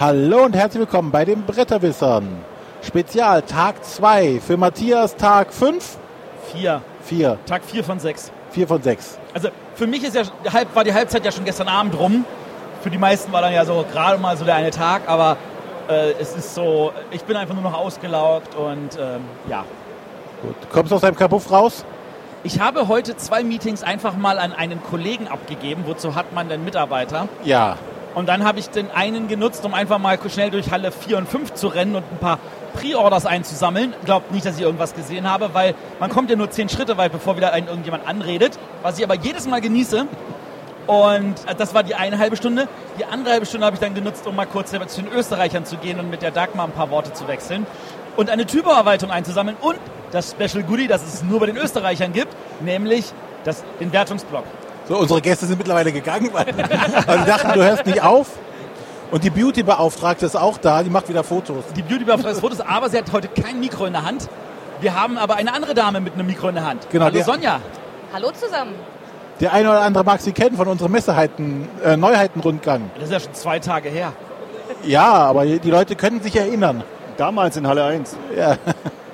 Hallo und herzlich willkommen bei den Bretterwissern. Spezial Tag 2 für Matthias Tag 5? Vier. 4. Tag vier von sechs. 4 von 6. Also für mich ist ja war die Halbzeit ja schon gestern Abend rum. Für die meisten war dann ja so gerade mal so der eine Tag, aber äh, es ist so, ich bin einfach nur noch ausgelaugt und ähm, ja. Gut. Kommst du aus deinem Kabuff raus? Ich habe heute zwei Meetings einfach mal an einen Kollegen abgegeben. Wozu hat man denn Mitarbeiter? Ja. Und dann habe ich den einen genutzt, um einfach mal schnell durch Halle 4 und 5 zu rennen und ein paar Pre-Orders einzusammeln. Glaubt nicht, dass ich irgendwas gesehen habe, weil man kommt ja nur zehn Schritte weit, bevor wieder einen irgendjemand anredet. Was ich aber jedes Mal genieße. Und äh, das war die eine halbe Stunde. Die andere halbe Stunde habe ich dann genutzt, um mal kurz zu den Österreichern zu gehen und mit der Dagmar ein paar Worte zu wechseln. Und eine Typo-Erweiterung einzusammeln und das Special Goodie, das es nur bei den Österreichern gibt, nämlich das, den Wertungsblock. So, unsere Gäste sind mittlerweile gegangen, weil, weil sie dachten, du hörst nicht auf. Und die Beauty-Beauftragte ist auch da, die macht wieder Fotos. Die Beauty-Beauftragte des Fotos, aber sie hat heute kein Mikro in der Hand. Wir haben aber eine andere Dame mit einem Mikro in der Hand. Genau, Hallo der- Sonja. Hallo zusammen. Der eine oder andere mag sie kennen von unserem Messeheiten, äh, Neuheitenrundgang. Das ist ja schon zwei Tage her. Ja, aber die Leute können sich erinnern. Damals in Halle 1. Ja.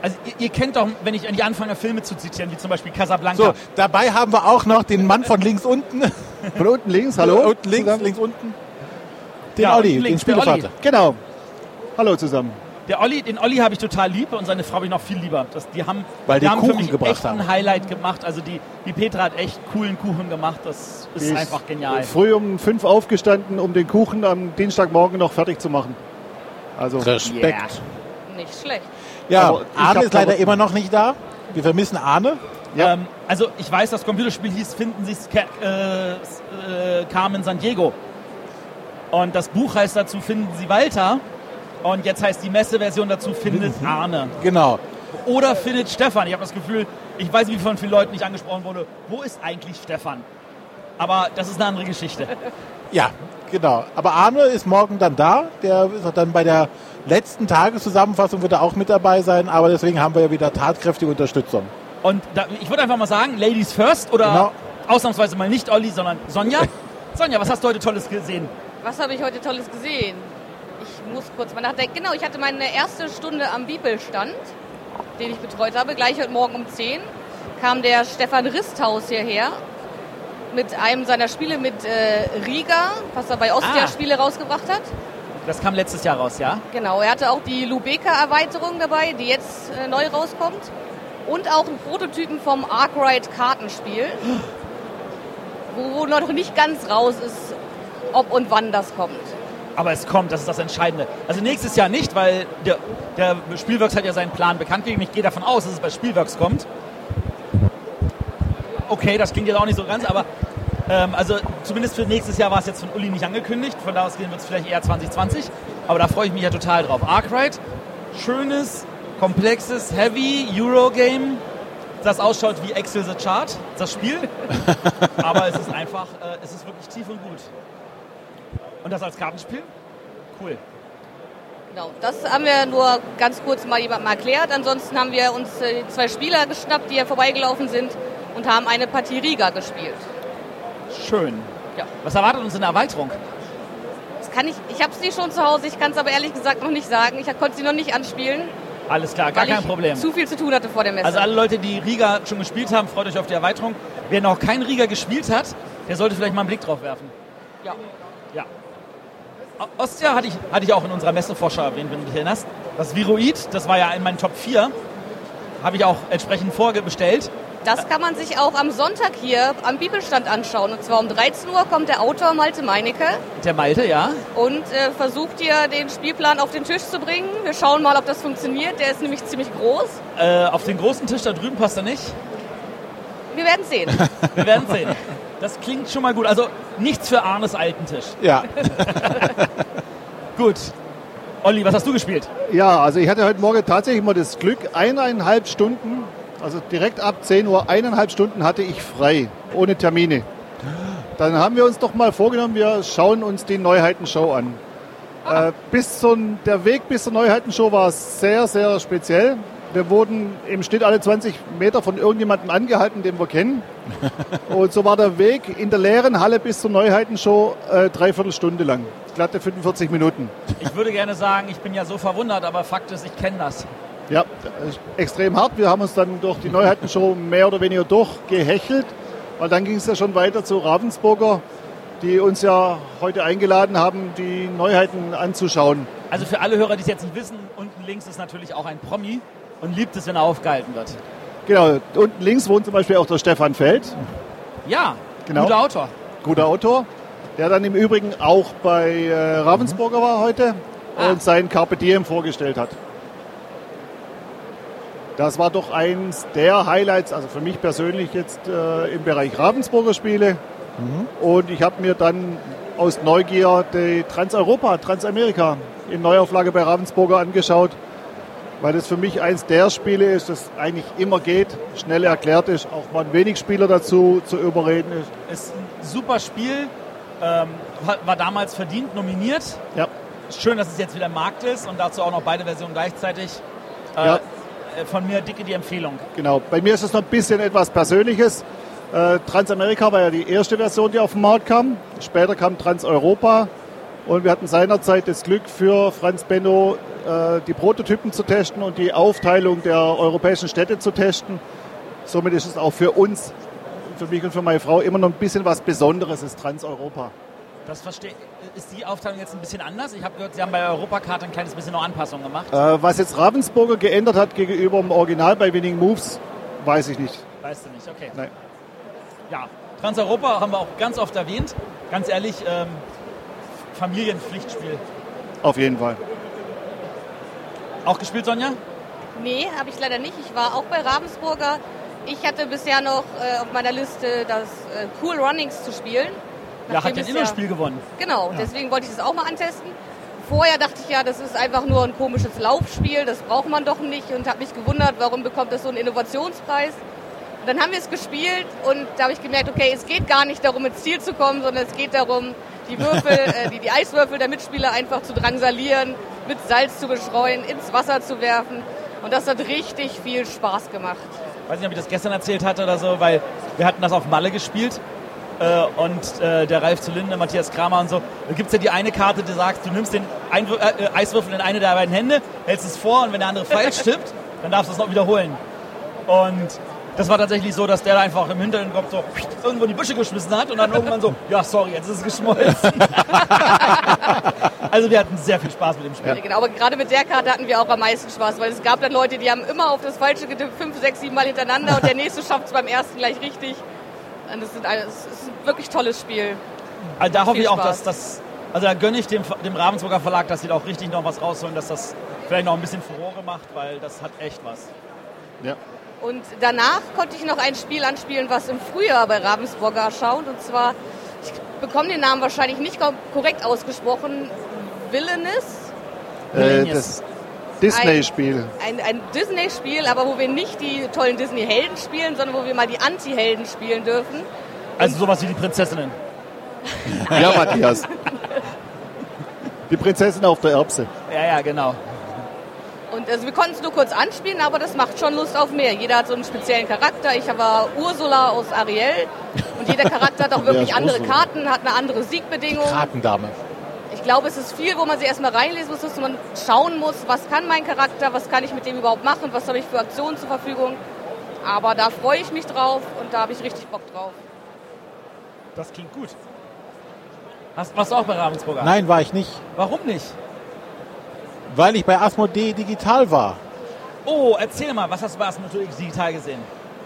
Also ihr, ihr kennt doch, wenn ich an die anfange, Filme zu zitieren, wie zum Beispiel Casablanca. So, dabei haben wir auch noch den Mann von links unten. Von unten links, hallo? Unten links, Zusammen. links unten. Den Ja, Olli, den links, Olli. Spielevater. Genau. Hallo zusammen. Der Olli, den Olli habe ich total lieb und seine Frau habe ich noch viel lieber. Das, die haben, Weil die haben Kuchen für mich gebracht echt haben. ein Highlight gemacht. Also die, die Petra hat echt coolen Kuchen gemacht. Das ist Die einfach genial. Früh um fünf aufgestanden, um den Kuchen am Dienstagmorgen noch fertig zu machen. Also, Respekt. Nicht schlecht. Ja, Aber Arne ist leider immer noch nicht da. Wir vermissen Arne. Ja. Ähm, also ich weiß, das Computerspiel hieß Finden Sie äh, äh, Carmen San Diego. Und das Buch heißt dazu Finden Sie Walter. Und jetzt heißt die Messeversion dazu Findet Arne. Genau. Oder findet Stefan. Ich habe das Gefühl, ich weiß nicht, wie von vielen Leuten nicht angesprochen wurde, wo ist eigentlich Stefan? Aber das ist eine andere Geschichte. Ja, genau. Aber Arne ist morgen dann da. Der ist auch dann bei der letzten Tageszusammenfassung wird er auch mit dabei sein. Aber deswegen haben wir ja wieder tatkräftige Unterstützung. Und da, ich würde einfach mal sagen, Ladies first oder Genau. ausnahmsweise mal nicht Olli, sondern Sonja. Sonja, was hast du heute Tolles gesehen? Was habe ich heute Tolles gesehen? Ich muss kurz mal nachdenken. Genau, ich hatte meine erste Stunde am Bibelstand, den ich betreut habe. Gleich heute Morgen um 10 kam der Stefan Risthaus hierher mit einem seiner Spiele mit äh, Riga, was er bei Ostia Ah. Spiele rausgebracht hat. Das kam letztes Jahr raus, ja? Genau, er hatte auch die Lubeka-Erweiterung dabei, die jetzt äh, neu rauskommt. Und auch einen Prototypen vom Arkwright Kartenspiel, wo, wo noch nicht ganz raus ist, ob und wann das kommt. Aber es kommt, das ist das Entscheidende. Also nächstes Jahr nicht, weil der, der Spielworks hat ja seinen Plan bekannt gegeben. Ich gehe davon aus, dass es bei Spielworks kommt. Okay, das klingt jetzt auch nicht so ganz, aber ähm, also zumindest für nächstes Jahr war es jetzt von Uli nicht angekündigt. Von da aus gehen wird es vielleicht eher 2020. Aber da freue ich mich ja total drauf. Arkwright, schönes, komplexes, heavy Eurogame, das ausschaut wie Excel the Chart, das Spiel. aber es ist einfach, äh, es ist wirklich tief und gut. Und das als Kartenspiel? Cool. Genau, das haben wir nur ganz kurz mal jemandem erklärt. Ansonsten haben wir uns äh, zwei Spieler geschnappt, die hier vorbeigelaufen sind und haben eine Partie Riga gespielt. Schön. Ja. Was erwartet uns in der Erweiterung? Das kann ich, ich habe sie schon zu Hause, ich kann es aber ehrlich gesagt noch nicht sagen. Ich konnte sie noch nicht anspielen, Alles klar, gar kein ich Problem. zu viel zu tun hatte vor der Messe. Also alle Leute, die Riga schon gespielt haben, freut euch auf die Erweiterung. Wer noch keinen Riga gespielt hat, der sollte vielleicht mal einen Blick drauf werfen. ja. Ja. Ostia hatte ich, hatte ich auch in unserer Messevorschau erwähnt, wenn du dich erinnerst. Das Viroid, das war ja in meinen Top 4. Habe ich auch entsprechend vorbestellt. Das kann man sich auch am Sonntag hier am Bibelstand anschauen. Und zwar um 13 Uhr kommt der Autor Malte Meinecke Der Malte, ja. und äh, versucht hier den Spielplan auf den Tisch zu bringen. Wir schauen mal, ob das funktioniert. Der ist nämlich ziemlich groß. Äh, auf den großen Tisch da drüben passt er nicht. Wir werden sehen. Wir werden sehen. Das klingt schon mal gut. Also nichts für Arnes alten Tisch. Ja, Gut. Olli, was hast du gespielt? ja, also ich hatte heute Morgen tatsächlich mal das Glück, eineinhalb Stunden, also direkt ab 10 Uhr, eineinhalb Stunden hatte ich frei, ohne Termine. Dann haben wir uns doch mal vorgenommen, wir schauen uns die Neuheitenshow an. Äh, bis zum, der Weg bis zur Neuheitenshow war sehr, sehr speziell. Wir wurden im Schnitt alle 20 Meter von irgendjemandem angehalten, den wir kennen. Und so war der Weg in der leeren Halle bis zur Neuheitenshow äh, dreiviertel Stunde lang. Glatte 45 Minuten. Ich würde gerne sagen, ich bin ja so verwundert, aber Fakt ist, ich kenne das. Ja, extrem hart. Wir haben uns dann durch die Neuheitenshow mehr oder weniger durchgehechelt, weil dann ging es ja schon weiter zu Ravensburger, die uns ja heute eingeladen haben, die Neuheiten anzuschauen. Also für alle Hörer, die es jetzt nicht wissen, unten links ist natürlich auch ein Promi und liebt es, wenn er aufgehalten wird. Genau, unten links wohnt zum Beispiel auch der Stefan Feld, Ja, Genau. guter Autor. guter Autor, der dann im Übrigen auch bei äh, Ravensburger war heute Ah. und sein Carpe Diem vorgestellt hat. Das war doch eins der Highlights, also für mich persönlich jetzt äh, im Bereich Ravensburger Spiele. Und ich habe mir dann aus Neugier die Transeuropa, Transamerika in Neuauflage bei Ravensburger angeschaut, weil das für mich eins der Spiele ist, das eigentlich immer geht, schnell erklärt ist, auch mal wenig Spieler dazu zu überreden ist. Ist ein super Spiel, ähm, war, war damals verdient nominiert. Ja. Schön, dass es jetzt wieder im Markt ist und dazu auch noch beide Versionen gleichzeitig. Äh, Ja. Äh, Von mir dicke die Empfehlung. Genau, bei mir ist es noch ein bisschen etwas Persönliches. Äh, Transamerika war ja die erste Version, die auf den Markt kam. Später kam Transeuropa und wir hatten seinerzeit das Glück für Franz Benno, äh, die Prototypen zu testen und die Aufteilung der europäischen Städte zu testen. Somit ist es auch für uns, für mich und für meine Frau, immer noch ein bisschen was Besonderes, ist Transeuropa. Das verstehe Ist die Aufteilung jetzt ein bisschen anders? Ich habe gehört, Sie haben bei der Europakarte ein kleines bisschen noch Anpassungen gemacht. Äh, was jetzt Ravensburger geändert hat gegenüber dem Original bei Winning Moves, weiß ich nicht. Weißt du nicht, okay. Nein. Ja, Transeuropa haben wir auch ganz oft erwähnt. Ganz ehrlich, ähm, Familienpflichtspiel. Auf jeden Fall. Auch gespielt, Sonja? Nee, habe ich leider nicht. Ich war auch bei Ravensburger. Ich hatte bisher noch äh, auf meiner Liste das äh, Cool Runnings zu spielen. Ja, hat ja es ein Inno-Spiel gewonnen. Genau, deswegen wollte ich das auch mal antesten. Vorher dachte ich ja, das ist einfach nur ein komisches Laufspiel, das braucht man doch nicht und habe mich gewundert, warum bekommt das so einen Innovationspreis. Und dann haben wir es gespielt und da habe ich gemerkt, okay, es geht gar nicht darum, ins Ziel zu kommen, sondern es geht darum, die Würfel, äh, die, die Eiswürfel der Mitspieler einfach zu drangsalieren, mit Salz zu bestreuen, ins Wasser zu werfen. Und das hat richtig viel Spaß gemacht. weiß nicht, ob ich das gestern erzählt hatte oder so, weil wir hatten das auf Malle gespielt äh, und äh, der Ralf Zulinde, Matthias Kramer und so. Da gibt es ja die eine Karte, die sagt, du nimmst den Einwür äh, Eiswürfel in eine der beiden Hände, hältst es vor und wenn der andere falsch tippt, dann darfst du es noch wiederholen. Und das war tatsächlich so, dass der da einfach im Hintergrund so irgendwo in die Büsche geschmissen hat und dann irgendwann so, ja sorry, jetzt ist es geschmolzen. also wir hatten sehr viel Spaß mit dem Spiel. Genau, aber gerade mit der Karte hatten wir auch am meisten Spaß, weil es gab dann Leute, die haben immer auf das Falsche getippt, fünf, sechs, sieben Mal hintereinander und der nächste schafft es beim ersten gleich richtig. Und das, sind, ein- das ist ein wirklich tolles Spiel. Also da hoffe ich auch, Spaß. dass das, also da gönne ich dem, dem Ravensburger Verlag, dass sie da auch richtig noch was rausholen, dass das vielleicht noch ein bisschen Furore macht, weil das hat echt was. Ja. Und danach konnte ich noch ein Spiel anspielen, was im Frühjahr bei Ravensburger erscheint. Und zwar, ich bekomme den Namen wahrscheinlich nicht ko- korrekt ausgesprochen, Villainous. Äh, das Disney-Spiel. Ein, ein Disney-Spiel, aber wo wir nicht die tollen Disney-Helden spielen, sondern wo wir mal die Anti-Helden spielen dürfen. Also sowas wie die Prinzessinnen. Ja, Matthias. Die Prinzessin auf der Erbse. Ja, ja, genau. Und also wir konnten es nur kurz anspielen, aber das macht schon Lust auf mehr. Jeder hat so einen speziellen Charakter. Ich war Ursula aus Ariel und jeder Charakter hat auch wirklich andere Ursula. Karten, hat eine andere Siegbedingung. Kartendame. Ich glaube, es ist viel, wo man sich erstmal reinlesen muss, dass man schauen muss, was kann mein Charakter, was kann ich mit dem überhaupt machen, was habe ich für Aktionen zur Verfügung. Aber da freue ich mich drauf und da habe ich richtig Bock drauf. Das klingt gut. Hast, warst du auch bei Ravensburger? Nein, war ich nicht. Warum nicht? Weil ich bei Asmodee digital war. Oh, erzähl mal, was hast du bei Asmodee digital gesehen?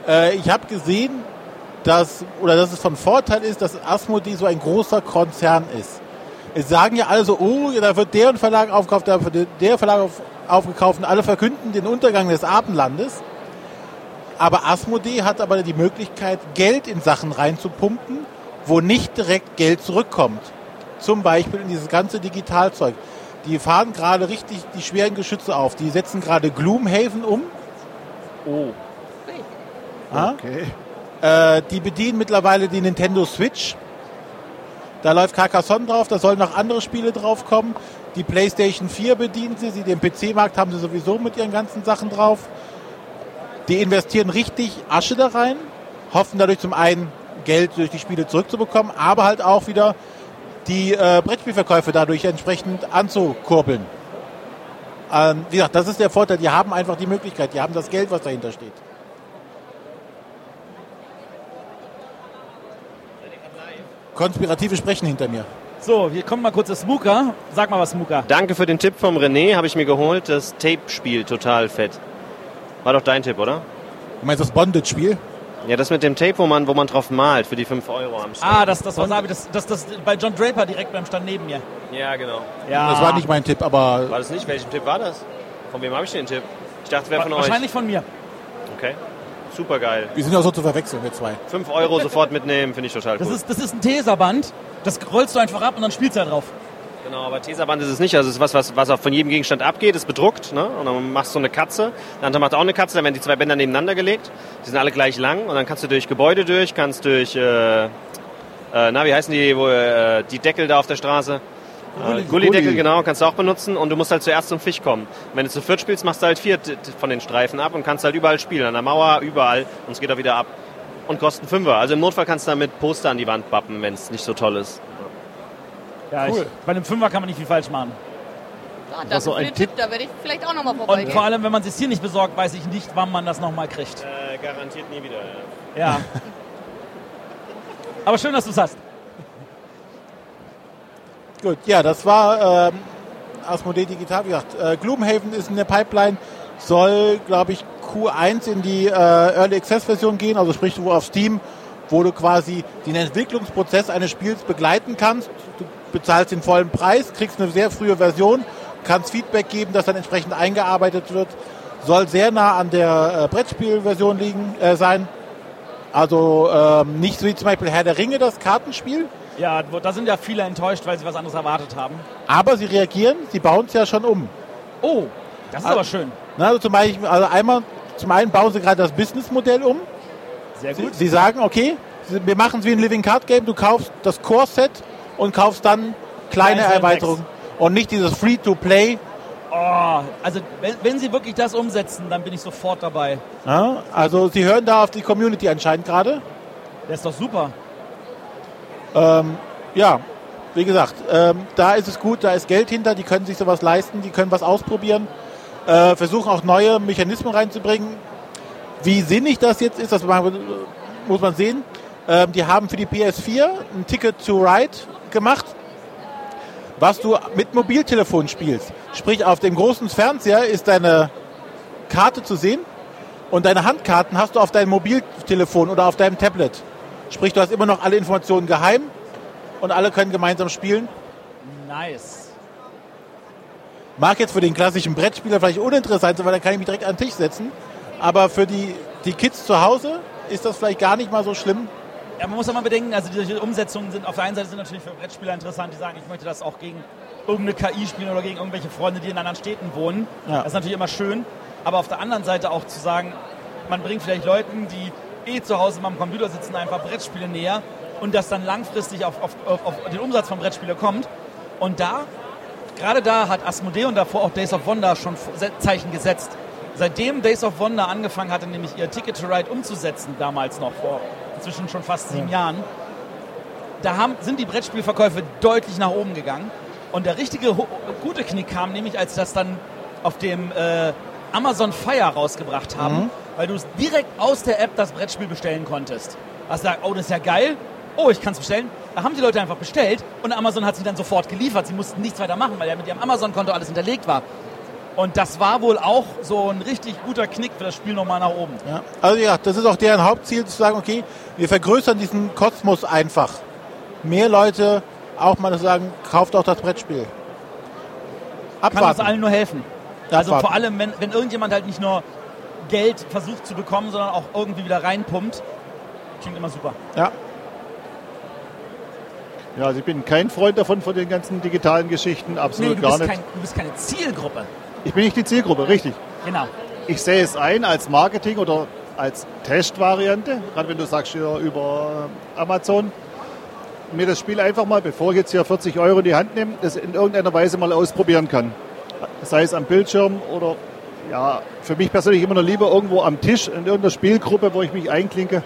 Äh, ich habe gesehen, dass, oder dass es von Vorteil ist, dass Asmodee so ein großer Konzern ist. Es sagen ja alle so, oh, da wird der Verlag aufgekauft, da wird der Verlag auf, aufgekauft und alle verkünden den Untergang des Abendlandes. Aber Asmodee hat aber die Möglichkeit, Geld in Sachen reinzupumpen, wo nicht direkt Geld zurückkommt. Zum Beispiel in dieses ganze Digitalzeug. Die fahren gerade richtig die schweren Geschütze auf. Die setzen gerade Gloomhaven um. Oh. Ja? Okay. Äh, die bedienen mittlerweile die Nintendo Switch. Da läuft Carcassonne drauf, da sollen noch andere Spiele drauf kommen. Die PlayStation 4 bedienen sie, sie den PC-Markt haben sie sowieso mit ihren ganzen Sachen drauf. Die investieren richtig Asche da rein, hoffen dadurch zum einen Geld durch die Spiele zurückzubekommen, aber halt auch wieder die äh, Brettspielverkäufe dadurch entsprechend anzukurbeln. Ähm, wie gesagt, das ist der Vorteil. Die haben einfach die Möglichkeit, die haben das Geld, was dahinter steht. Konspirative Sprechen hinter mir. So, hier kommt mal kurz das Smooker. Sag mal was, Smooker. Danke für den Tipp vom René, habe ich mir geholt. Das Tape-Spiel, total fett. War doch dein Tipp, oder? Du meinst das Bondage-Spiel? Ja, das mit dem Tape, wo man, wo man drauf malt, für die 5 Euro am Stand. Ah, das, das Wasabi, das, das, das bei John Draper direkt beim Stand neben mir. Ja, genau. Ja, Das war nicht mein Tipp, aber War das nicht? Welchen Tipp war das? Von wem habe ich den Tipp? Ich dachte, wer von euch? Wahrscheinlich von mir. Okay. Super geil. wir sind auch so zu verwechseln, wir zwei. 5 Euro sofort mitnehmen, finde ich total Das cool. ist, das ist ein Teserband. Das rollst du einfach ab und dann spielst du da drauf. Genau, aber Tesaband ist es nicht. Also es ist was, was, was auch von jedem Gegenstand abgeht, ist bedruckt. Ne? Und dann machst du eine Katze. Der andere macht auch eine Katze, dann werden die zwei Bänder nebeneinander gelegt. Die sind alle gleich lang. Und dann kannst du durch Gebäude durch, kannst durch, äh, äh, na, wie heißen die, wo, äh, die Deckel da auf der Straße? Äh, Gullideckel, Gulli. genau, kannst du auch benutzen. Und du musst halt zuerst zum Fisch kommen. Und wenn du zu viert spielst, machst du halt vier von den Streifen ab und kannst halt überall spielen. An der Mauer, überall. Und es geht auch wieder ab. Und kosten Fünfer. Also im Notfall kannst du damit Poster an die Wand bappen, wenn es nicht so toll ist. Ja, Cool. ich, bei einem Fünfer kann man nicht viel falsch machen. Ah, danke so für ein den Tipp. Tipp, da werde ich vielleicht auch nochmal Und vorbeigehen. vor allem, wenn man es hier nicht besorgt, weiß ich nicht, wann man das nochmal kriegt. Äh, garantiert nie wieder, ja. Ja. Aber schön, dass du es hast. Gut, ja, das war ähm, Asmodee Digital. Wie gesagt, äh, Gloomhaven ist in der Pipeline, soll, glaube ich, Q1 in die äh, Early Access Version gehen, also sprich wo auf Steam, wo du quasi den Entwicklungsprozess eines Spiels begleiten kannst. Du bezahlst den vollen Preis, kriegst eine sehr frühe Version, kannst Feedback geben, das dann entsprechend eingearbeitet wird. Soll sehr nah an der äh, Brettspielversion liegen äh, sein. Also ähm, nicht so wie zum Beispiel Herr der Ringe, das Kartenspiel. Ja, da sind ja viele enttäuscht, weil sie was anderes erwartet haben. Aber sie reagieren, sie bauen es ja schon um. Oh, das ist Ah. aber schön. Na, also zum Beispiel, also einmal, zum einen bauen sie gerade das Businessmodell um. Sehr Sie, gut. sie sagen, okay, sie- wir machen es wie ein Living Card Game, du kaufst das Core-Set und kaufst dann kleine Kleine Erweiterungen. Und nicht dieses Free-to-Play. Oh, also wenn, wenn sie wirklich das umsetzen, dann bin ich sofort dabei. Ja, also sie hören da auf die Community anscheinend gerade. Der ist doch super. Ja, wie gesagt, ähm, da ist es gut, da ist Geld hinter, die können sich sowas leisten, die können was ausprobieren, äh, versuchen auch neue Mechanismen reinzubringen. Wie sinnig das jetzt ist, das muss man sehen. Ähm, die haben für die PS4 ein Ticket to Ride gemacht, was du mit Mobiltelefon spielst. Sprich, auf dem großen Fernseher ist deine Karte zu sehen und deine Handkarten hast du auf deinem Mobiltelefon oder auf deinem Tablet. Sprich, du hast immer noch alle Informationen geheim und alle können gemeinsam spielen. Nice. Mag jetzt für den klassischen Brettspieler vielleicht uninteressant sein, weil dann kann ich mich direkt an den Tisch setzen. Aber für die, die Kids zu Hause ist das vielleicht gar nicht mal so schlimm. Ja, man muss ja mal bedenken, also diese Umsetzungen sind auf der einen Seite sind natürlich für Brettspieler interessant, die sagen, ich möchte das auch gegen irgendeine KI spielen oder gegen irgendwelche Freunde, die in anderen Städten wohnen. Ja. Das ist natürlich immer schön. Aber auf der anderen Seite auch zu sagen, man bringt vielleicht Leuten, die eh zu Hause am Computer sitzen, einfach Brettspiele näher und das dann langfristig auf, auf, auf, auf den Umsatz von Brettspielen kommt. Und da, gerade da hat Asmodee und davor auch Days of Wonder schon Zeichen gesetzt. Seitdem Days of Wonder angefangen hatte, nämlich ihr Ticket to Ride umzusetzen, damals noch vor inzwischen schon fast sieben Jahren, da haben, sind die Brettspielverkäufe deutlich nach oben gegangen. Und der richtige gute Knick kam nämlich, als das dann auf dem äh, Amazon Fire rausgebracht haben, weil du es direkt aus der App das Brettspiel bestellen konntest. Hast gesagt, oh, das ist ja geil. Oh, ich kann es bestellen. Da haben die Leute einfach bestellt und Amazon hat sie dann sofort geliefert. Sie mussten nichts weiter machen, weil ja mit ihrem Amazon-Konto alles hinterlegt war. Und das war wohl auch so ein richtig guter Knick für das Spiel nochmal nach oben. Ja. Also ja, das ist auch deren Hauptziel, zu sagen, okay, wir vergrößern diesen Kosmos einfach. Mehr Leute auch mal sagen, kauft auch das Brettspiel. Kann uns Abwarten. allen nur helfen. Also abwarten. vor allem, wenn, wenn irgendjemand halt nicht nur Geld versucht zu bekommen, sondern auch irgendwie wieder reinpumpt, klingt immer super. Ja. Ja, also ich bin kein Freund davon, von den ganzen digitalen Geschichten, Nee, absolut du gar nicht. kein, du bist keine Zielgruppe. Ich bin nicht die Zielgruppe, richtig. Genau. Ich sehe es ein als Marketing oder als Testvariante, gerade wenn du sagst hier über Amazon, mir das Spiel einfach mal, bevor ich jetzt hier 40 Euro in die Hand nehme, das in irgendeiner Weise mal ausprobieren kann. Sei es am Bildschirm oder ja, für mich persönlich immer noch lieber irgendwo am Tisch in irgendeiner Spielgruppe, wo ich mich einklinke,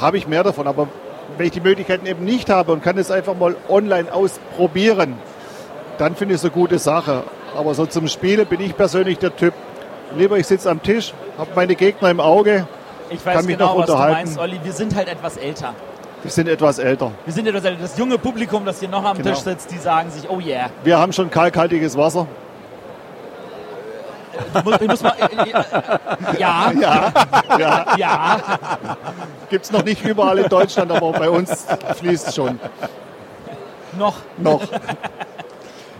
habe ich mehr davon. Aber wenn ich die Möglichkeiten eben nicht habe und kann es einfach mal online ausprobieren, dann finde ich es eine gute Sache. Aber so zum Spielen bin ich persönlich der Typ, lieber ich sitze am Tisch, habe meine Gegner im Auge, Ich weiß kann mich genau, noch was du unterhalten. meinst, Olli. Wir sind halt etwas älter. wir sind etwas älter. Wir sind etwas älter. Das junge Publikum, das hier noch am Genau. Tisch sitzt, die sagen sich, oh yeah. Wir haben schon kalkhaltiges Wasser. Muss, ich muss mal, äh, äh, ja, Ja, ja. ja. gibt es noch nicht überall in Deutschland, aber bei uns fließt schon Noch. noch.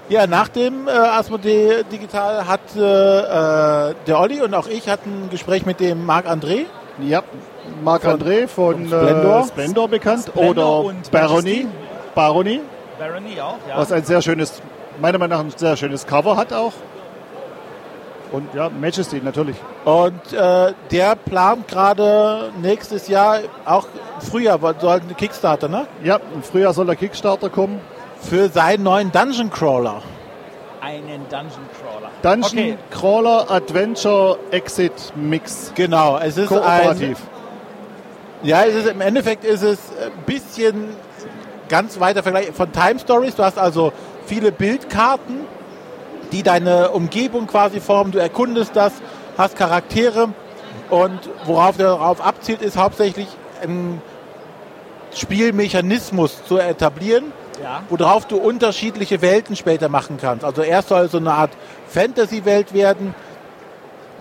Ja, nach dem äh, Asmodee Digital hat äh, äh, der Olli und auch ich hatten ein Gespräch mit dem Marc André. Ja, Marc-André von von Splendor. Äh, Splendor bekannt Splendor oder und Barony. Barony, Barony auch, ja. was ein sehr schönes, meiner Meinung nach ein sehr schönes Cover hat auch. Und ja, Majesty natürlich. Und äh, der plant gerade nächstes Jahr, auch Frühjahr, soll ein Kickstarter, ne? Ja, im Frühjahr soll der Kickstarter kommen. Für seinen neuen Dungeon Crawler. Einen Dungeon Crawler. Dungeon Okay. Crawler Adventure Exit Mix. Genau, es ist ein, Kooperativ. ja, es ist, im Endeffekt ist es ein bisschen ganz weiter Vergleich von Time Stories. Du hast also viele Bildkarten, die deine Umgebung quasi formen. Du erkundest das, hast Charaktere und worauf der darauf abzielt, ist hauptsächlich einen Spielmechanismus zu etablieren, Ja. worauf du unterschiedliche Welten später machen kannst. Also erst soll es so eine Art Fantasy-Welt werden,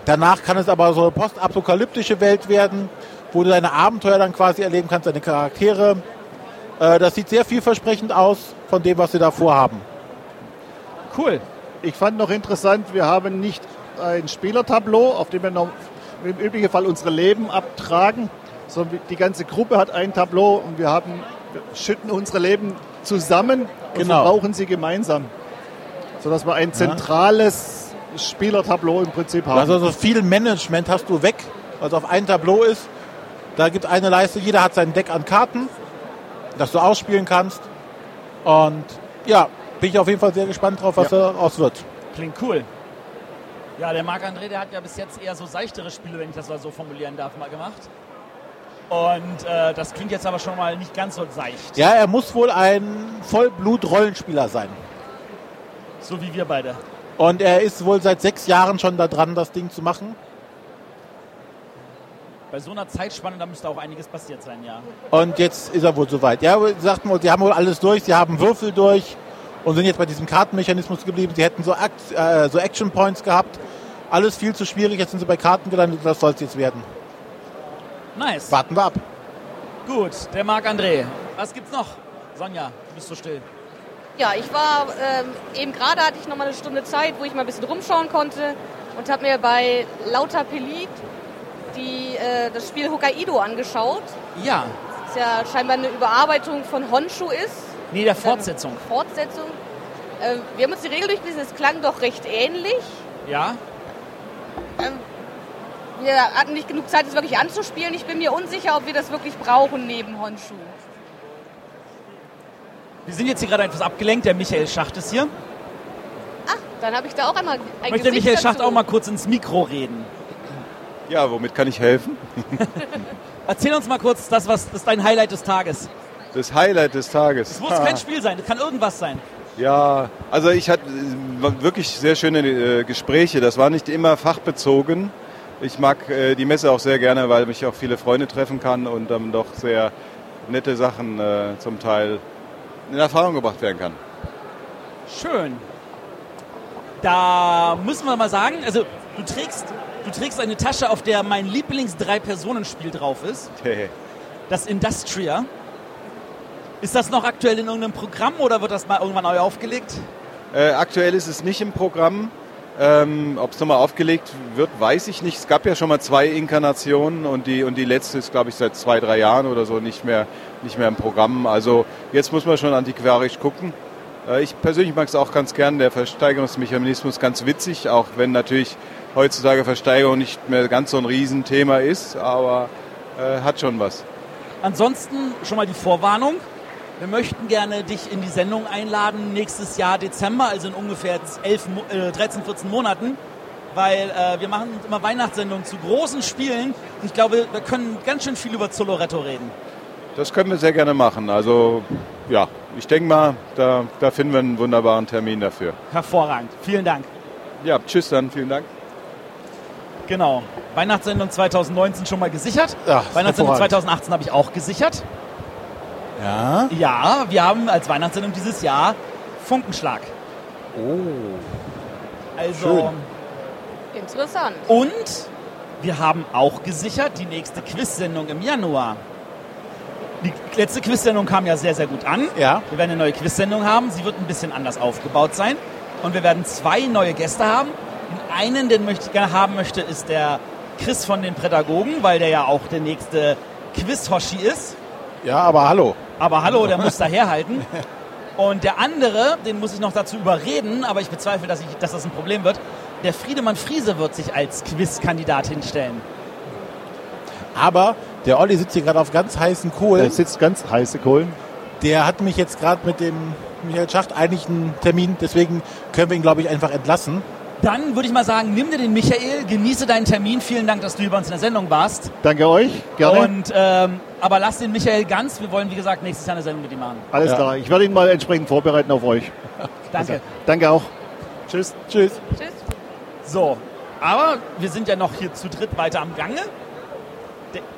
danach kann es aber so eine postapokalyptische Welt werden, wo du deine Abenteuer dann quasi erleben kannst, deine Charaktere. Äh, das sieht sehr vielversprechend aus von dem, was sie da vorhaben. Cool. Ich fand noch interessant, wir haben nicht ein Spielertableau, auf dem wir noch im üblichen Fall unsere Leben abtragen, sondern die ganze Gruppe hat ein Tableau und wir haben wir schütten unsere Leben zusammen und Genau. verbrauchen sie gemeinsam, sodass wir ein zentrales Spielertableau im Prinzip haben. Also so viel Management hast du weg, was auf ein Tableau ist. Da gibt eine Leiste, jeder hat sein Deck an Karten, das du ausspielen kannst. Und ja, bin ich auf jeden Fall sehr gespannt drauf, was daraus wird. Klingt cool. Ja, der Marc-André, der hat ja bis jetzt eher so seichtere Spiele, wenn ich das mal so formulieren darf, mal gemacht. Und äh, das klingt jetzt aber schon mal nicht ganz so seicht. Ja, er muss wohl ein Vollblut-Rollenspieler sein. So wie wir beide. Und er ist wohl seit sechs Jahren schon da dran, das Ding zu machen. Bei so einer Zeitspanne, da müsste auch einiges passiert sein, ja. Und jetzt ist er wohl soweit. Ja, sagten wohl, sie haben wohl alles durch, sie haben Würfel durch und sind jetzt bei diesem Kartenmechanismus geblieben. Sie hätten so, Akt, äh, so Action Points gehabt. Alles viel zu schwierig, jetzt sind sie bei Karten gelandet, das soll es jetzt werden. Nice. Warten wir ab. Gut, der Marc-André. Was gibt's noch? Sonja, du bist so still. Ja, ich war, ähm, eben gerade hatte ich noch mal eine Stunde Zeit, wo ich mal ein bisschen rumschauen konnte und habe mir bei Lauter Pelit die, äh, das Spiel Hokkaido angeschaut. Ja. Das ja scheinbar eine Überarbeitung von Honshu ist. Nee, der Fortsetzung. Fortsetzung. Äh, wir haben uns die Regel durchgelesen, es klang doch recht ähnlich. Ja? Wir hatten nicht genug Zeit, es wirklich anzuspielen. Ich bin mir unsicher, ob wir das wirklich brauchen neben Honshu. Wir sind jetzt hier gerade etwas abgelenkt. Der Michael Schacht ist hier. Ah, dann habe ich da auch einmal ein Möchte Gesicht Michael Schacht dazu. auch mal kurz ins Mikro reden? Ja, womit kann ich helfen? Erzähl uns mal kurz das, was das ist dein Highlight des Tages. Das Highlight des Tages. Es muss kein Spiel sein, es kann irgendwas sein. Ja, also ich hatte wirklich sehr schöne äh, Gespräche. Das war nicht immer fachbezogen. Ich mag äh, die Messe auch sehr gerne, weil mich auch viele Freunde treffen kann und dann doch sehr nette Sachen äh, zum Teil in Erfahrung gebracht werden kann. Schön. Da müssen wir mal sagen, also du trägst, du trägst eine Tasche, auf der mein Lieblings-Drei-Personen-Spiel drauf ist. Das Industria. Ist das noch aktuell in irgendeinem Programm oder wird das mal irgendwann neu aufgelegt? Äh, aktuell ist es nicht im Programm. Ähm, Ob es nochmal aufgelegt wird, weiß ich nicht. Es gab ja schon mal zwei Inkarnationen und die, und die letzte ist, glaube ich, seit zwei, drei Jahren oder so nicht mehr, nicht mehr im Programm. Also jetzt muss man schon antiquarisch gucken. Äh, ich persönlich mag es auch ganz gern, der Versteigerungsmechanismus ganz witzig, auch wenn natürlich heutzutage Versteigerung nicht mehr ganz so ein Riesenthema ist, aber äh, hat schon was. Ansonsten schon mal die Vorwarnung. Wir möchten gerne dich in die Sendung einladen nächstes Jahr Dezember, also in ungefähr 11, Mo- äh, 13, 14 Monaten, weil äh, wir machen immer Weihnachtssendungen zu großen Spielen. Und ich glaube, wir können ganz schön viel über Zoloretto reden. Das können wir sehr gerne machen. Also ja, ich denke mal, da, da finden wir einen wunderbaren Termin dafür. Hervorragend. Vielen Dank. Ja, tschüss dann, vielen Dank. Genau. Weihnachtssendung 2019 schon mal gesichert. Ja, Weihnachtssendung hervorragend. 2018 habe ich auch gesichert. Ja. Ja, wir haben als Weihnachtssendung dieses Jahr Funkenschlag. Oh. Also Interessant. und wir haben auch gesichert die nächste Quiz-Sendung im Januar. Die letzte Quiz-Sendung kam ja sehr, sehr gut an. Ja. Wir werden eine neue Quiz-Sendung haben. Sie wird ein bisschen anders aufgebaut sein. Und wir werden zwei neue Gäste haben. Den einen, den möchte ich gerne haben möchte, ist der Chris von den Pädagogen, weil der ja auch der nächste Quiz-Hoshi ist. Ja, aber hallo. Aber hallo, der muss daherhalten. Und der andere, den muss ich noch dazu überreden, aber ich bezweifle, dass, ich, dass das ein Problem wird. Der Friedemann Friese wird sich als Quizkandidat hinstellen. Aber der Olli sitzt hier gerade auf ganz heißen Da Kohlen. sitzt ganz heiße Kohlen. Der hat mich jetzt gerade mit dem Michael Schacht eigentlich einen Termin, deswegen können wir ihn, glaube ich, einfach entlassen. Dann würde ich mal sagen, nimm dir den Michael, genieße deinen Termin. Vielen Dank, dass du hier bei uns in der Sendung warst. Danke euch, gerne. Und, ähm, aber lass den Michael ganz. Wir wollen, wie gesagt, nächstes Jahr eine Sendung mit ihm machen. Alles Ja. klar, ich werde ihn mal entsprechend vorbereiten auf euch. Danke. Danke auch. Tschüss. Tschüss. Tschüss. So, aber wir sind ja noch hier zu dritt weiter am Gange.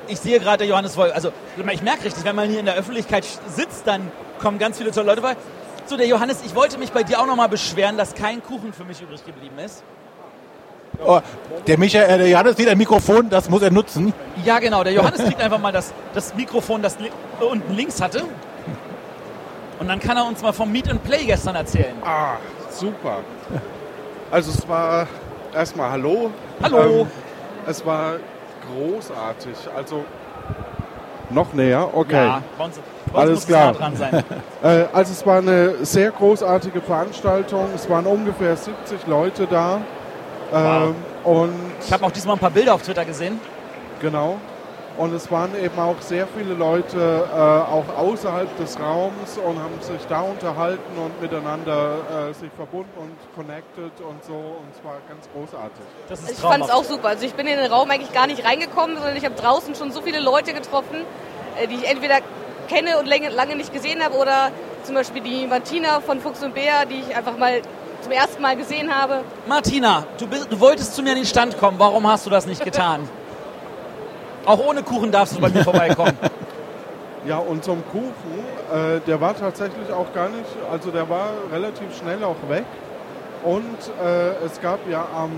Ich sehe gerade, der Johannes Wolf, also ich merke richtig, wenn man hier in der Öffentlichkeit sitzt, dann kommen ganz viele tolle Leute bei. So, der Johannes, ich wollte mich bei dir auch nochmal beschweren, dass kein Kuchen für mich übrig geblieben ist. Oh, der Michael, äh, der Johannes sieht ein Mikrofon, das muss er nutzen. Ja, genau, der Johannes kriegt einfach mal das, das Mikrofon, das li unten links hatte. Und dann kann er uns mal vom Meet and Play gestern erzählen. Ah, super. Also es war erstmal Hallo. Hallo. Ähm, es war großartig. Also noch näher, okay. Ja, bei uns, bei uns Alles klar. dran sein. Äh, also es war eine sehr großartige Veranstaltung. Es waren ungefähr 70 Leute da. Ähm, Und Ich habe auch diesmal ein paar Bilder auf Twitter gesehen. genau. Und es waren eben auch sehr viele Leute äh, auch außerhalb des Raums und haben sich da unterhalten und miteinander äh, sich verbunden und connected und so. Und es war ganz großartig. Das ist Ich fand es auch super. Also ich bin in den Raum eigentlich gar nicht reingekommen, sondern ich habe draußen schon so viele Leute getroffen, äh, die ich entweder kenne und lange, lange nicht gesehen habe oder zum Beispiel die Martina von Fuchs und Bär, die ich einfach mal zum ersten Mal gesehen habe. Martina, du, bist, du wolltest zu mir an den Stand kommen. Warum hast du das nicht getan? Auch ohne Kuchen darfst du bei mir vorbeikommen. Ja, und zum Kuchen, äh, der war tatsächlich auch gar nicht, also der war relativ schnell auch weg. Und äh, es gab ja am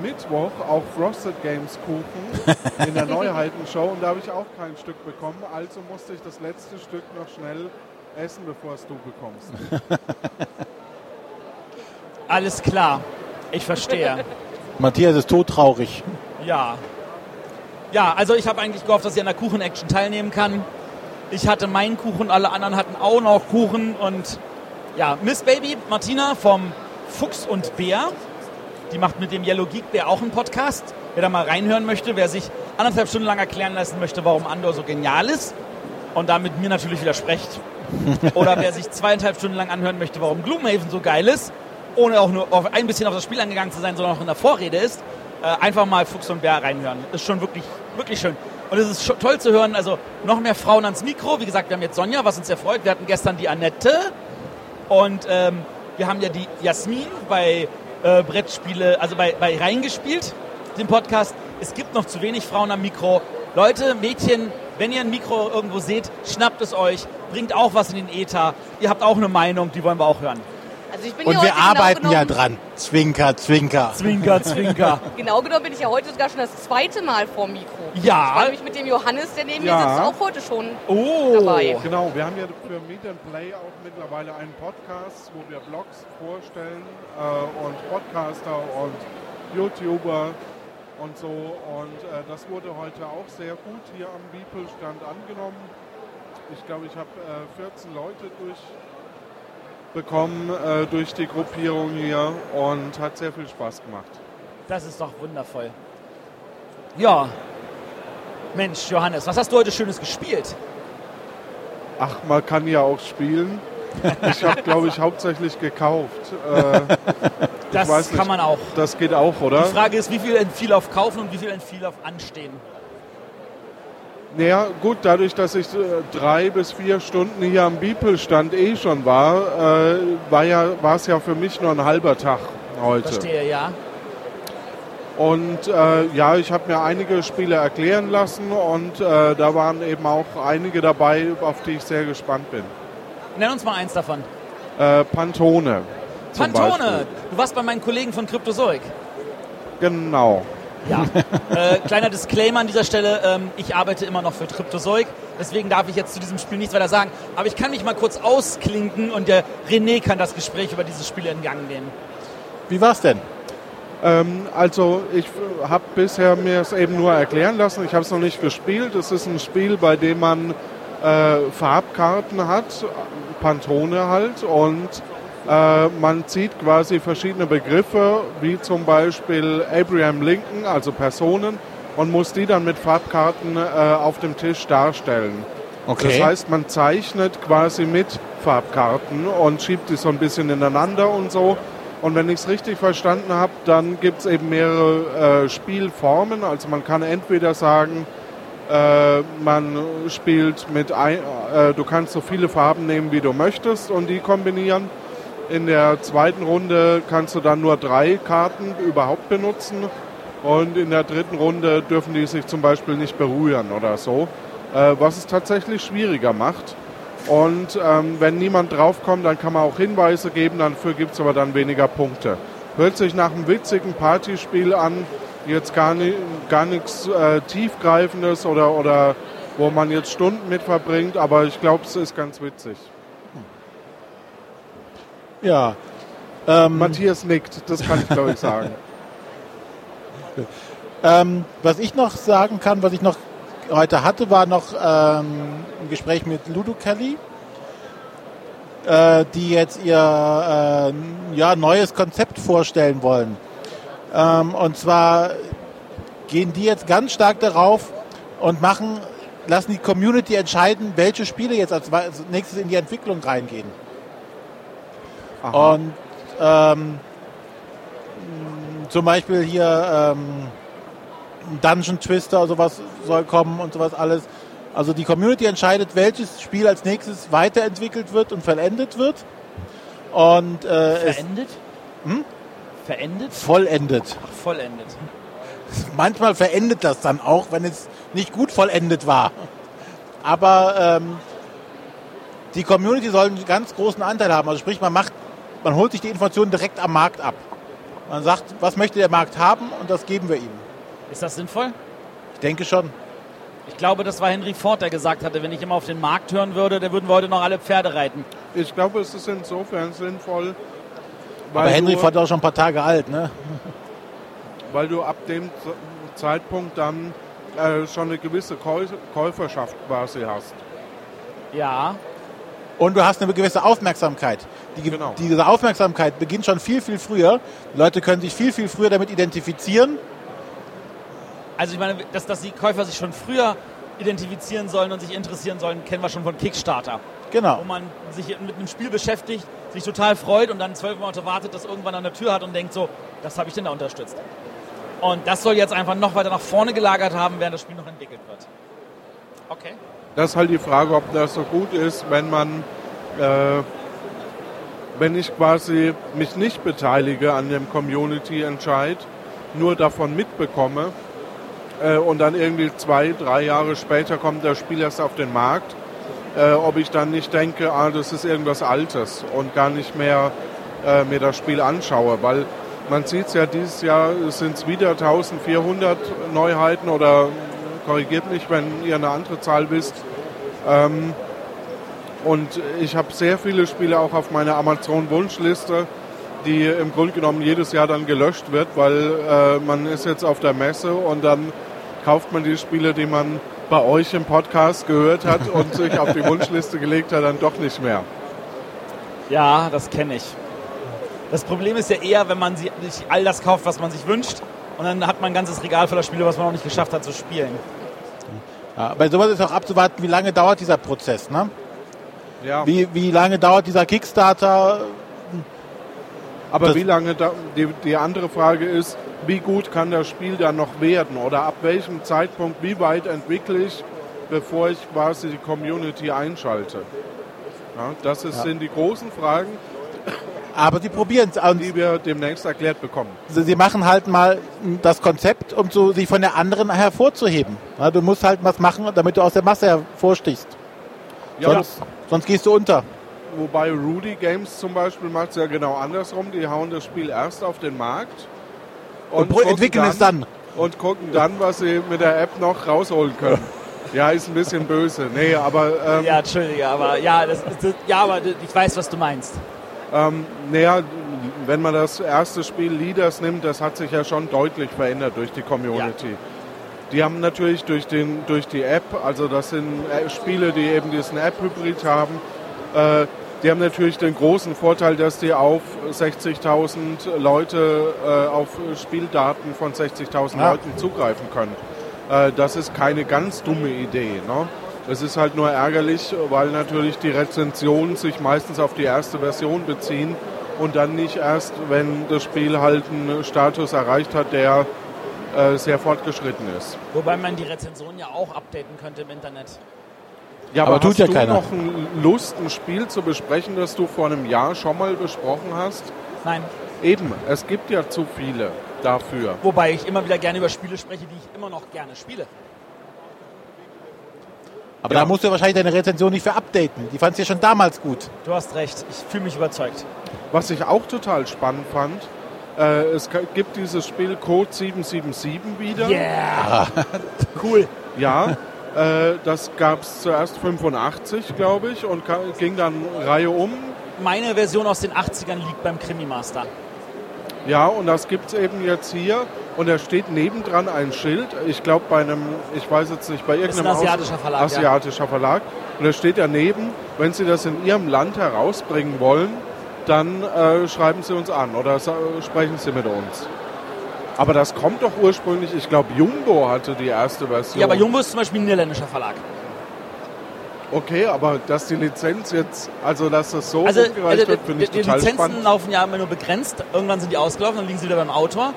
Mittwoch auch Frosted Games Kuchen in der Neuheitenshow und da habe ich auch kein Stück bekommen. Also musste ich das letzte Stück noch schnell essen, bevor es du bekommst. Alles klar. Ich verstehe. Matthias ist todtraurig. Ja. Ja, also ich habe eigentlich gehofft, dass ich an der Kuchen-Action teilnehmen kann. Ich hatte meinen Kuchen, alle anderen hatten auch noch Kuchen. Und ja, Miss Baby Martina vom Fuchs und Bär, die macht mit dem Yellow Geek Bär auch einen Podcast. Wer da mal reinhören möchte, wer sich anderthalb Stunden lang erklären lassen möchte, warum Andor so genial ist und damit mir natürlich widerspricht. Oder wer sich zweieinhalb Stunden lang anhören möchte, warum Gloomhaven so geil ist, ohne auch nur auf ein bisschen auf das Spiel angegangen zu sein, sondern auch in der Vorrede ist, äh, einfach mal Fuchs und Bär reinhören. Ist schon wirklich, wirklich schön. Und es ist toll zu hören, also noch mehr Frauen ans Mikro. Wie gesagt, wir haben jetzt Sonja, was uns sehr freut. Wir hatten gestern die Annette und ähm, wir haben ja die Jasmin bei äh, Brettspiele, also bei, bei reingespielt, dem Podcast. Es gibt noch zu wenig Frauen am Mikro. Leute, Mädchen, wenn ihr ein Mikro irgendwo seht, schnappt es euch, bringt auch was in den Äther. Ihr habt auch eine Meinung, die wollen wir auch hören. Also ich bin Und wir heute genau arbeiten ja genommen, dran. Zwinker, zwinker. Zwinker, zwinker. Genau genommen bin ich ja heute sogar schon das zweite Mal vor dem Mikro. Ich Ja, war nämlich mit dem Johannes, der neben Ja. mir sitzt, auch heute schon. oh. Dabei. Genau, wir haben ja für Meet and Play auch mittlerweile einen Podcast, wo wir Blogs vorstellen äh, und Podcaster und YouTuber und so. Und äh, das wurde heute auch sehr gut hier am Beeple-Stand angenommen. Ich glaube, ich habe äh, 14 Leute durchbekommen äh, durch die Gruppierung hier und hat sehr viel Spaß gemacht. Das ist doch wundervoll. Ja. Mensch, Johannes, was hast du heute Schönes gespielt? Ach, man kann ja auch spielen. Ich habe, glaube ich, hauptsächlich gekauft. Äh, Das kann nicht. man auch. das geht auch, oder? Die Frage ist, wie viel entfiel auf Kaufen und wie viel entfiel auf Anstehen? Naja, gut, dadurch, dass ich äh, drei bis vier Stunden hier am Beeple-Stand eh schon war, äh, war ja, war es ja für mich nur ein halber Tag heute. Verstehe, ja. Und äh, ja, ich habe mir einige Spiele erklären lassen und äh, da waren eben auch einige dabei, auf die ich sehr gespannt bin. Nenn uns mal eins davon. Äh, Pantone. Pantone! Beispiel. Du warst bei meinen Kollegen von Cryptozoic. Genau. Ja. äh, kleiner Disclaimer an dieser Stelle, ähm, ich arbeite immer noch für Cryptozoic, deswegen darf ich jetzt zu diesem Spiel nichts weiter sagen. Aber ich kann mich mal kurz ausklinken und der René kann das Gespräch über dieses Spiel in Gang nehmen. Wie war's denn? Ähm, also ich habe bisher mir es eben nur erklären lassen. Ich habe es noch nicht gespielt. Es ist ein Spiel, bei dem man äh, Farbkarten hat, Pantone halt, und äh, man zieht quasi verschiedene Begriffe, wie zum Beispiel Abraham Lincoln, also Personen, und muss die dann mit Farbkarten äh, auf dem Tisch darstellen. Das heißt, man zeichnet quasi mit Farbkarten und schiebt die so ein bisschen ineinander und so. Und wenn ich es richtig verstanden habe, dann gibt es eben mehrere äh, Spielformen. Also man kann entweder sagen, äh, man spielt mit, ein, äh, du kannst so viele Farben nehmen, wie du möchtest und die kombinieren. In der zweiten Runde kannst du dann nur drei Karten überhaupt benutzen. Und in der dritten Runde dürfen die sich zum Beispiel nicht berühren oder so, äh, was es tatsächlich schwieriger macht. Und ähm, wenn niemand draufkommt, dann kann man auch Hinweise geben, dafür gibt es aber dann weniger Punkte. Hört sich nach einem witzigen Partyspiel an, jetzt gar, ni gar nichts äh, Tiefgreifendes oder, oder wo man jetzt Stunden mit verbringt, aber ich glaube, es ist ganz witzig. Ja. Ähm, Matthias nickt, das kann ich glaube ich sagen. Ähm, was ich noch sagen kann, was ich noch heute hatte, war noch ähm, ein Gespräch mit Ludo Kelly, äh, die jetzt ihr äh, ja, neues Konzept vorstellen wollen. Ähm, und zwar gehen die jetzt ganz stark darauf und machen, lassen die Community entscheiden, welche Spiele jetzt als nächstes in die Entwicklung reingehen. Aha. Und ähm, zum Beispiel hier ähm, Dungeon Twister oder sowas soll kommen und sowas alles. Also die Community entscheidet, welches Spiel als nächstes weiterentwickelt wird und vollendet wird. Und äh, es Verendet? Hm? Verendet? vollendet. Ach, vollendet. Manchmal verendet das dann auch, wenn es nicht gut vollendet war. Aber ähm, die Community soll einen ganz großen Anteil haben. Also sprich, man macht, man holt sich die Informationen direkt am Markt ab. Man sagt, was möchte der Markt haben und das geben wir ihm. Ist das sinnvoll? Ich denke schon. Ich glaube, das war Henry Ford, der gesagt hatte, wenn ich immer auf den Markt hören würde, dann würden wir heute noch alle Pferde reiten. Ich glaube, es ist insofern sinnvoll, Aber weil, Henry Ford ist auch schon ein paar Tage alt, ne? weil du ab dem Zeitpunkt dann äh, schon eine gewisse Käu Käuferschaft quasi hast. Ja, Und du hast eine gewisse Aufmerksamkeit. Die, ge- Genau. Diese Aufmerksamkeit beginnt schon viel, viel früher. Die Leute können sich viel, viel früher damit identifizieren. also ich meine, dass, dass die Käufer sich schon früher identifizieren sollen und sich interessieren sollen, kennen wir schon von Kickstarter. Genau. Wo man sich mit einem Spiel beschäftigt, sich total freut und dann zwölf Monate wartet, das irgendwann an der Tür hat und denkt so, das habe ich denn da unterstützt. Und das soll jetzt einfach noch weiter nach vorne gelagert haben, während das Spiel noch entwickelt wird. Okay. Das ist halt die Frage, ob das so gut ist, wenn man, äh, wenn ich quasi mich nicht beteilige an dem Community-Entscheid, nur davon mitbekomme äh, und dann irgendwie zwei, drei Jahre später kommt das Spiel erst auf den Markt, äh, ob ich dann nicht denke, ah, das ist irgendwas Altes und gar nicht mehr äh, mir das Spiel anschaue, weil man sieht es ja dieses Jahr sind es wieder 1400 Neuheiten oder korrigiert mich, wenn ihr eine andere Zahl wisst. Ähm, und ich habe sehr viele Spiele auch auf meiner Amazon-Wunschliste, die im Grunde genommen jedes Jahr dann gelöscht wird, weil äh, man ist jetzt auf der Messe und dann kauft man die Spiele, die man bei euch im Podcast gehört hat und sich auf die Wunschliste gelegt hat, dann doch nicht mehr. Ja, das kenne ich. Das Problem ist ja eher, wenn man sich all das kauft, was man sich wünscht, und dann hat man ein ganzes Regal voller Spiele, was man noch nicht geschafft hat zu spielen. Ja, bei sowas ist auch abzuwarten, wie lange dauert dieser Prozess. Ne? Ja, Wie, wie lange dauert dieser Kickstarter? aber das- wie lange da, die, die andere Frage ist, wie gut kann das Spiel dann noch werden oder ab welchem Zeitpunkt, wie weit entwickle ich, bevor ich quasi die Community einschalte? Ja, das ist, sind die großen Fragen, Aber sie probieren es. Die wir demnächst erklärt bekommen. sie machen halt mal das Konzept, um so sich von der anderen hervorzuheben. Ja, du musst halt was machen, damit du aus der Masse hervorstichst. Ja, Sonst, sonst gehst du unter. Wobei Rudy Games zum Beispiel macht es ja genau andersrum. Die hauen das Spiel erst auf den Markt Und, gucken entwickeln es dann. Und gucken dann, was sie mit der App noch rausholen können. Ja, ist ein bisschen böse. Nee, aber ähm, Ja, Entschuldige, aber ja, das, das, ja, aber ich weiß, was du meinst. ähm, naja, wenn man das erste Spiel Leaders nimmt, das hat sich ja schon deutlich verändert durch die Community. Die haben natürlich durch, den, durch die App, also das sind äh, Spiele, die eben diesen App-Hybrid haben, äh, die haben natürlich den großen Vorteil, dass die auf 60.000 Leute, äh, auf Spieldaten von 60.000 Ja. Leuten zugreifen können. Äh, das ist keine ganz dumme Idee. Ne? Es ist halt nur ärgerlich, weil natürlich die Rezensionen sich meistens auf die erste Version beziehen und dann nicht erst, wenn das Spiel halt einen Status erreicht hat, der äh, sehr fortgeschritten ist. Wobei man die Rezension ja auch updaten könnte im Internet. Ja, Aber tut hast ja du keiner. noch ein Lust, ein Spiel zu besprechen, das du vor einem Jahr schon mal besprochen hast? Nein, Eben, es gibt ja zu viele dafür. wobei ich immer wieder gerne über Spiele spreche, die ich immer noch gerne spiele. Aber Ja. da musst du wahrscheinlich deine Rezension nicht für updaten. Die fandst du ja schon damals gut. Du hast recht, ich fühle mich überzeugt. Was ich auch total spannend fand, es ka- gibt dieses Spiel Code 777 wieder. Yeah! cool. Ja, äh, das gab es zuerst 85, glaube ich, und ging dann Reihe um. Meine Version aus den 80ern liegt beim Krimi Master. Ja, und das gibt es eben jetzt hier. Und da steht nebendran ein Schild. Ich glaube bei einem, ich weiß jetzt nicht, bei irgendeinem ein asiatischer Verlag, ja. asiatischer Verlag. Und da steht daneben, wenn Sie das in Ihrem Land herausbringen wollen, dann äh, schreiben Sie uns an oder sprechen Sie mit uns. Aber das kommt doch ursprünglich, ich glaube Jumbo hatte die erste Version. Ja, aber Jumbo ist zum Beispiel ein niederländischer Verlag. Okay, aber dass die Lizenz jetzt, also dass das so Also, umgereicht also wird, finde ich die, die total Lizenzen spannend. laufen ja immer nur begrenzt. Irgendwann sind die ausgelaufen, dann liegen sie wieder beim Autor.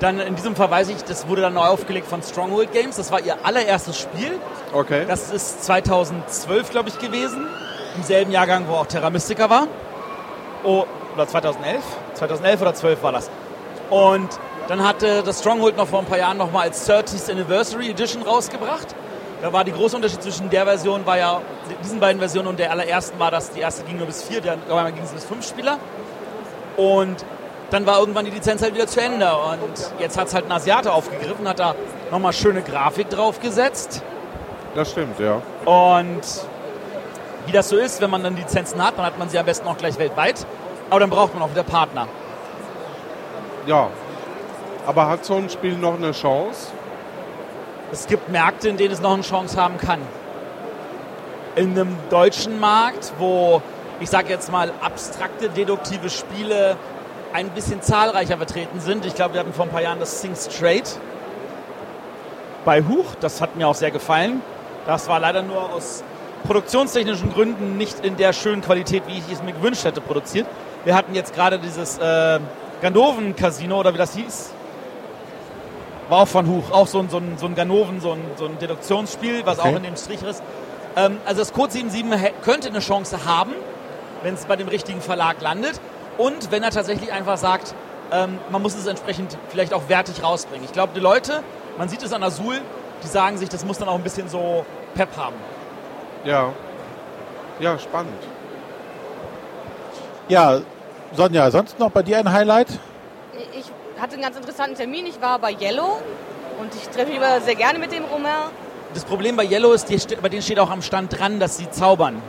Dann in diesem Fall weiß ich, das wurde dann neu aufgelegt von Stronghold Games. Das war ihr allererstes Spiel. Okay. Das ist 2012, glaube ich, gewesen. Im selben Jahrgang, wo auch Terra Mystica war. Oh, oder 2011? 2011 oder 12 war das. Und dann hatte das Stronghold noch vor ein paar Jahren nochmal als 30th Anniversary Edition rausgebracht. Da war die große Unterschied zwischen der Version, war ja, diesen beiden Versionen und der allerersten war, dass die erste ging nur bis vier, der andere ging es bis fünf Spieler. Und dann war irgendwann die Lizenz halt wieder zu Ende. Und jetzt hat es halt ein Asiate aufgegriffen, hat da nochmal schöne Grafik draufgesetzt. Das stimmt, ja. Und wie das so ist, wenn man dann Lizenzen hat, dann hat man sie am besten auch gleich weltweit. Aber dann braucht man auch wieder Partner. Ja. Aber hat so ein Spiel noch eine Chance? Es gibt Märkte, in denen es noch eine Chance haben kann. In einem deutschen Markt, wo ich sage jetzt mal abstrakte, deduktive Spiele ein bisschen zahlreicher vertreten sind. Ich glaube, wir hatten vor ein paar Jahren das Sing Straight bei Huch. Das hat mir auch sehr gefallen. Das war leider nur aus produktionstechnischen Gründen nicht in der schönen Qualität, wie ich es mir gewünscht hätte, produziert. Wir hatten jetzt gerade dieses äh, Ganoven-Casino oder wie das hieß. War auch von Huch, auch so ein, so ein, so ein Ganoven, so ein, so ein Deduktionsspiel, was Okay. auch in dem Strich ist. Ähm, also das Code 77 hä- könnte eine Chance haben, wenn es bei dem richtigen Verlag landet. Und wenn er tatsächlich einfach sagt, ähm, man muss es entsprechend vielleicht auch wertig rausbringen. Ich glaube, die Leute, man sieht es an Azul, die sagen sich, das muss dann auch ein bisschen so Pep haben. Ja. Ja, spannend. Ja, Sonja, sonst noch bei dir ein Highlight? Ich hatte einen ganz interessanten Termin. Ich war bei Yellow und ich treffe mich immer sehr gerne mit dem Romain. Das Problem bei Yellow ist, die, bei denen steht auch am Stand dran, dass sie zaubern.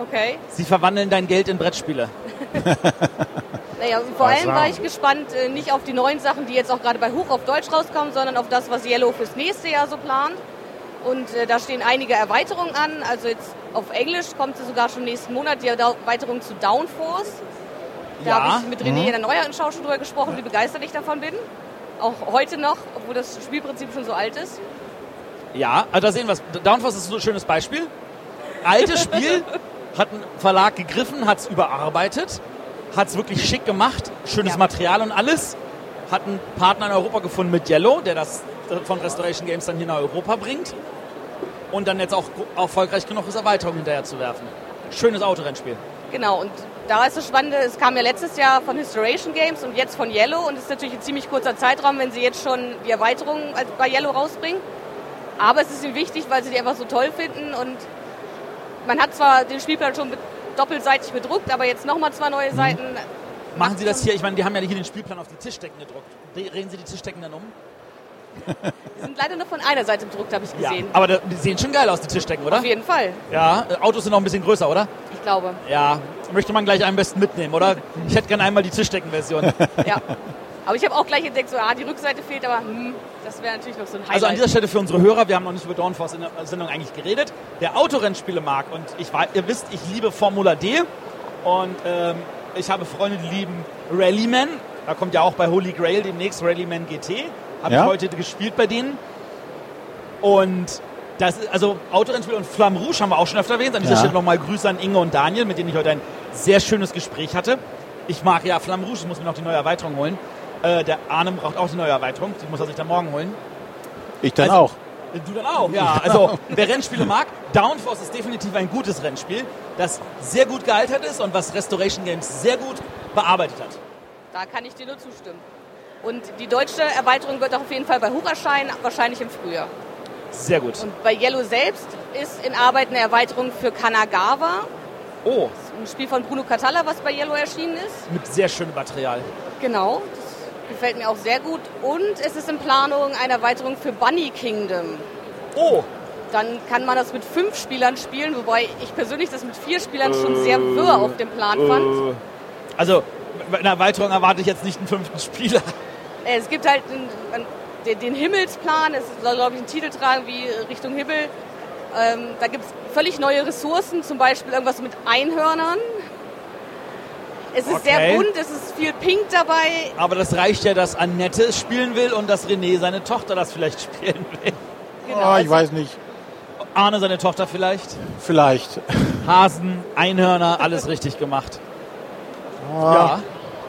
Okay. Sie verwandeln dein Geld in Brettspiele. Naja, vor allem war ich gespannt, äh, nicht auf die neuen Sachen, die jetzt auch gerade bei Huch auf Deutsch rauskommen, sondern auf das, was Yellow fürs nächste Jahr so plant. Und äh, da stehen einige Erweiterungen an. Also jetzt auf Englisch kommt sie sogar schon nächsten Monat die Erweiterung zu Downforce. Da Ja. habe ich mit René in der Neuer-Schau schon drüber gesprochen, wie begeistert ich davon bin. Auch heute noch, obwohl das Spielprinzip schon so alt ist. Ja, also da sehen wir es. Downforce ist so ein schönes Beispiel. Altes Spiel, hat ein Verlag gegriffen, hat es überarbeitet, hat es wirklich schick gemacht, schönes Ja. Material und alles. Hat einen Partner in Europa gefunden mit Yellow, der das von Restoration Games dann hier nach Europa bringt. Und dann jetzt auch erfolgreich genug ist, Erweiterungen hinterher zu werfen. Schönes Autorennspiel. Genau, und da ist das Spannende, es kam ja letztes Jahr von Historiation Games und jetzt von Yellow und es ist natürlich ein ziemlich kurzer Zeitraum, wenn sie jetzt schon die Erweiterung bei Yellow rausbringen. Aber es ist ihnen wichtig, weil sie die einfach so toll finden und man hat zwar den Spielplan schon doppelseitig bedruckt, aber jetzt nochmal zwei neue Seiten. Machen Sie das hier, ich meine, die haben ja hier den Spielplan auf die Tischdecken gedruckt. Drehen Sie die Tischdecken dann um? Die sind leider nur von einer Seite bedruckt, habe ich gesehen. Aber da- die sehen schon geil aus, die Tischdecken, oder? Auf jeden Fall, Ja, Autos sind noch ein bisschen größer, oder? ich glaube. Ja, möchte man gleich am besten mitnehmen, oder? Ich hätte gerne einmal die Tischdeckenversion. Ja. Aber ich habe auch gleich entdeckt, so, ah, die Rückseite fehlt, aber hm, das wäre natürlich noch so ein Highlight. Also an dieser Stelle für unsere Hörer, wir haben noch nicht über Dawnforce in der Sendung eigentlich geredet. Der Autorennspiele mag und ich ihr wisst, ich liebe Formula D und ähm, ich habe Freunde, die lieben Rallyman. Da kommt ja auch bei Holy Grail demnächst Rallyman GT. Habe Ja. ich heute gespielt bei denen. Und das ist, also Autorennspiel und Flamme Rouge haben wir auch schon öfter erwähnt. An dieser Ja. Stelle nochmal Grüße an Inge und Daniel, mit denen ich heute ein sehr schönes Gespräch hatte. Ich mag ja Flamme Rouge, ich muss mir noch die neue Erweiterung holen. Äh, der Arne braucht auch die neue Erweiterung, die muss er sich dann morgen holen. Ich dann Also- auch. Du dann auch, ja. Also wer Rennspiele mag, Downforce ist definitiv ein gutes Rennspiel, das sehr gut gealtert ist und was Restoration Games sehr gut bearbeitet hat. Da kann ich dir nur zustimmen. Und die deutsche Erweiterung wird auch auf jeden Fall bei Hoch erscheinen, wahrscheinlich im Frühjahr. Sehr gut. Und bei Yellow selbst ist in Arbeit eine Erweiterung für Kanagawa, Oh, ein Spiel von Bruno Catalla, was bei Yellow erschienen ist. mit sehr schönem Material. Genau, das gefällt mir auch sehr gut. Und es ist in Planung eine Erweiterung für Bunny Kingdom. Oh, Dann kann man das mit fünf Spielern spielen, wobei ich persönlich das mit vier Spielern schon sehr wirr auf dem Plan fand. also bei einer Erweiterung erwarte ich jetzt nicht einen fünften Spieler. Äh, Es gibt halt einen, einen, den, Himmelsplan, es soll, glaube ich, einen Titel tragen wie Richtung Himmel. Ähm, da gibt es völlig neue Ressourcen, zum Beispiel irgendwas mit Einhörnern. Es ist Okay. sehr bunt, es ist viel Pink dabei. Aber das reicht ja, dass Annette es spielen will und dass René seine Tochter das vielleicht spielen will. Genau, oh, ich also- weiß nicht. Arne seine Tochter vielleicht. Vielleicht. Hasen, Einhörner, alles richtig gemacht. Ja.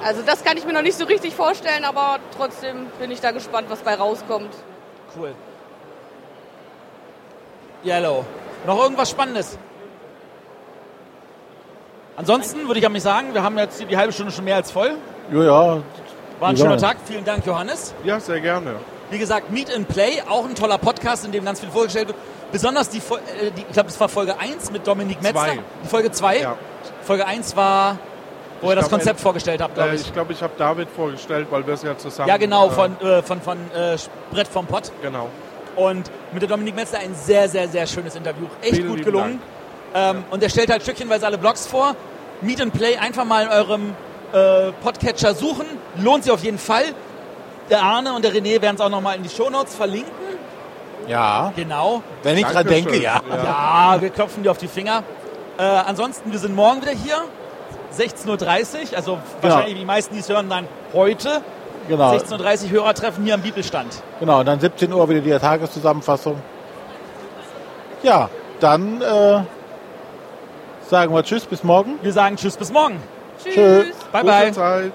Also das kann ich mir noch nicht so richtig vorstellen, aber trotzdem bin ich da gespannt, was bei rauskommt. Cool. Yellow. Noch irgendwas Spannendes? Ansonsten würde ich an mich sagen, wir haben jetzt die halbe Stunde schon mehr als voll. Ja, ja. War ein Ja. schöner Tag. Vielen Dank, Johannes. Ja, sehr gerne. Wie gesagt, Meet and Play, auch ein toller Podcast, in dem ganz viel vorgestellt wird. Besonders die, äh, die ich glaube, es war Folge 1 mit Dominik Metzler. Zwei. Die Folge 2. Ja. Folge 1 war, wo Ich ihr das Konzept vorgestellt habt, glaube Äh, ich. ich glaube, ich habe David vorgestellt, weil wir es ja zusammen. Ja, genau, äh, von, äh, von, von äh, Brett vom Pott. Genau. Und mit der Dominik Metzler ein sehr, sehr, sehr schönes Interview. Echt Vielen gut gelungen. Ähm, Und er stellt halt stückchenweise alle Blogs vor. Meet and Play einfach mal in eurem äh, Podcatcher suchen. Lohnt sich auf jeden Fall. Der Arne und der René werden es auch nochmal in die Shownotes verlinken. Ja. Genau. Wenn ich dran denke, ja. Ja, wir klopfen dir auf die Finger. Äh, ansonsten, wir sind morgen wieder hier. 16.30 Uhr. Also wahrscheinlich die meisten, die es hören, dann heute. Genau. 16.30 Uhr Hörertreffen hier am Bibelstand. Genau. Und dann 17 Uhr wieder die Tageszusammenfassung. Ja, dann äh, sagen wir Tschüss, bis morgen. Wir sagen Tschüss, bis morgen. Tschüss. Tschö. Bye, Gute bye. Zeit.